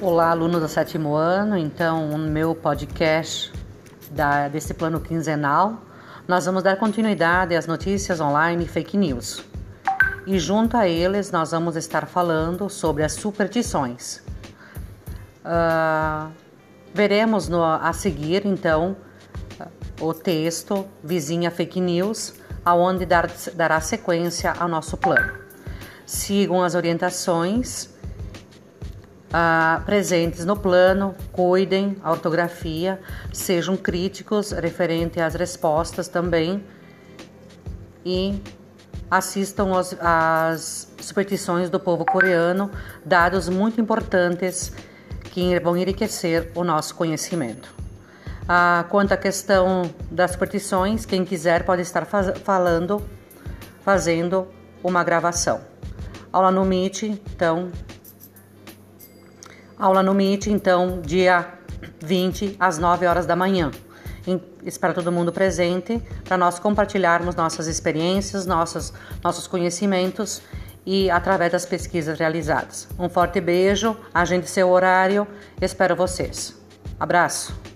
Olá, aluno do sétimo ano. Então, no meu podcast da, desse plano quinzenal, nós vamos dar continuidade às notícias online e fake news. E junto a eles, nós vamos estar falando sobre as superstições. Uh, veremos no, a seguir, então, o texto Vizinha Fake News, aonde dar, dará sequência ao nosso plano. Sigam as orientações ah, presentes no plano, cuidem a ortografia, sejam críticos referente às respostas também e assistam às superstições do povo coreano, dados muito importantes que vão enriquecer o nosso conhecimento. Ah, quanto à questão das superstições, quem quiser pode estar faz falando, fazendo uma gravação. Aula no Meet, então Aula no Meet, então, dia 20 às 9 horas da manhã. Espero todo mundo presente para nós compartilharmos nossas experiências, nossos, nossos conhecimentos e através das pesquisas realizadas. Um forte beijo, agende seu horário, espero vocês. Abraço!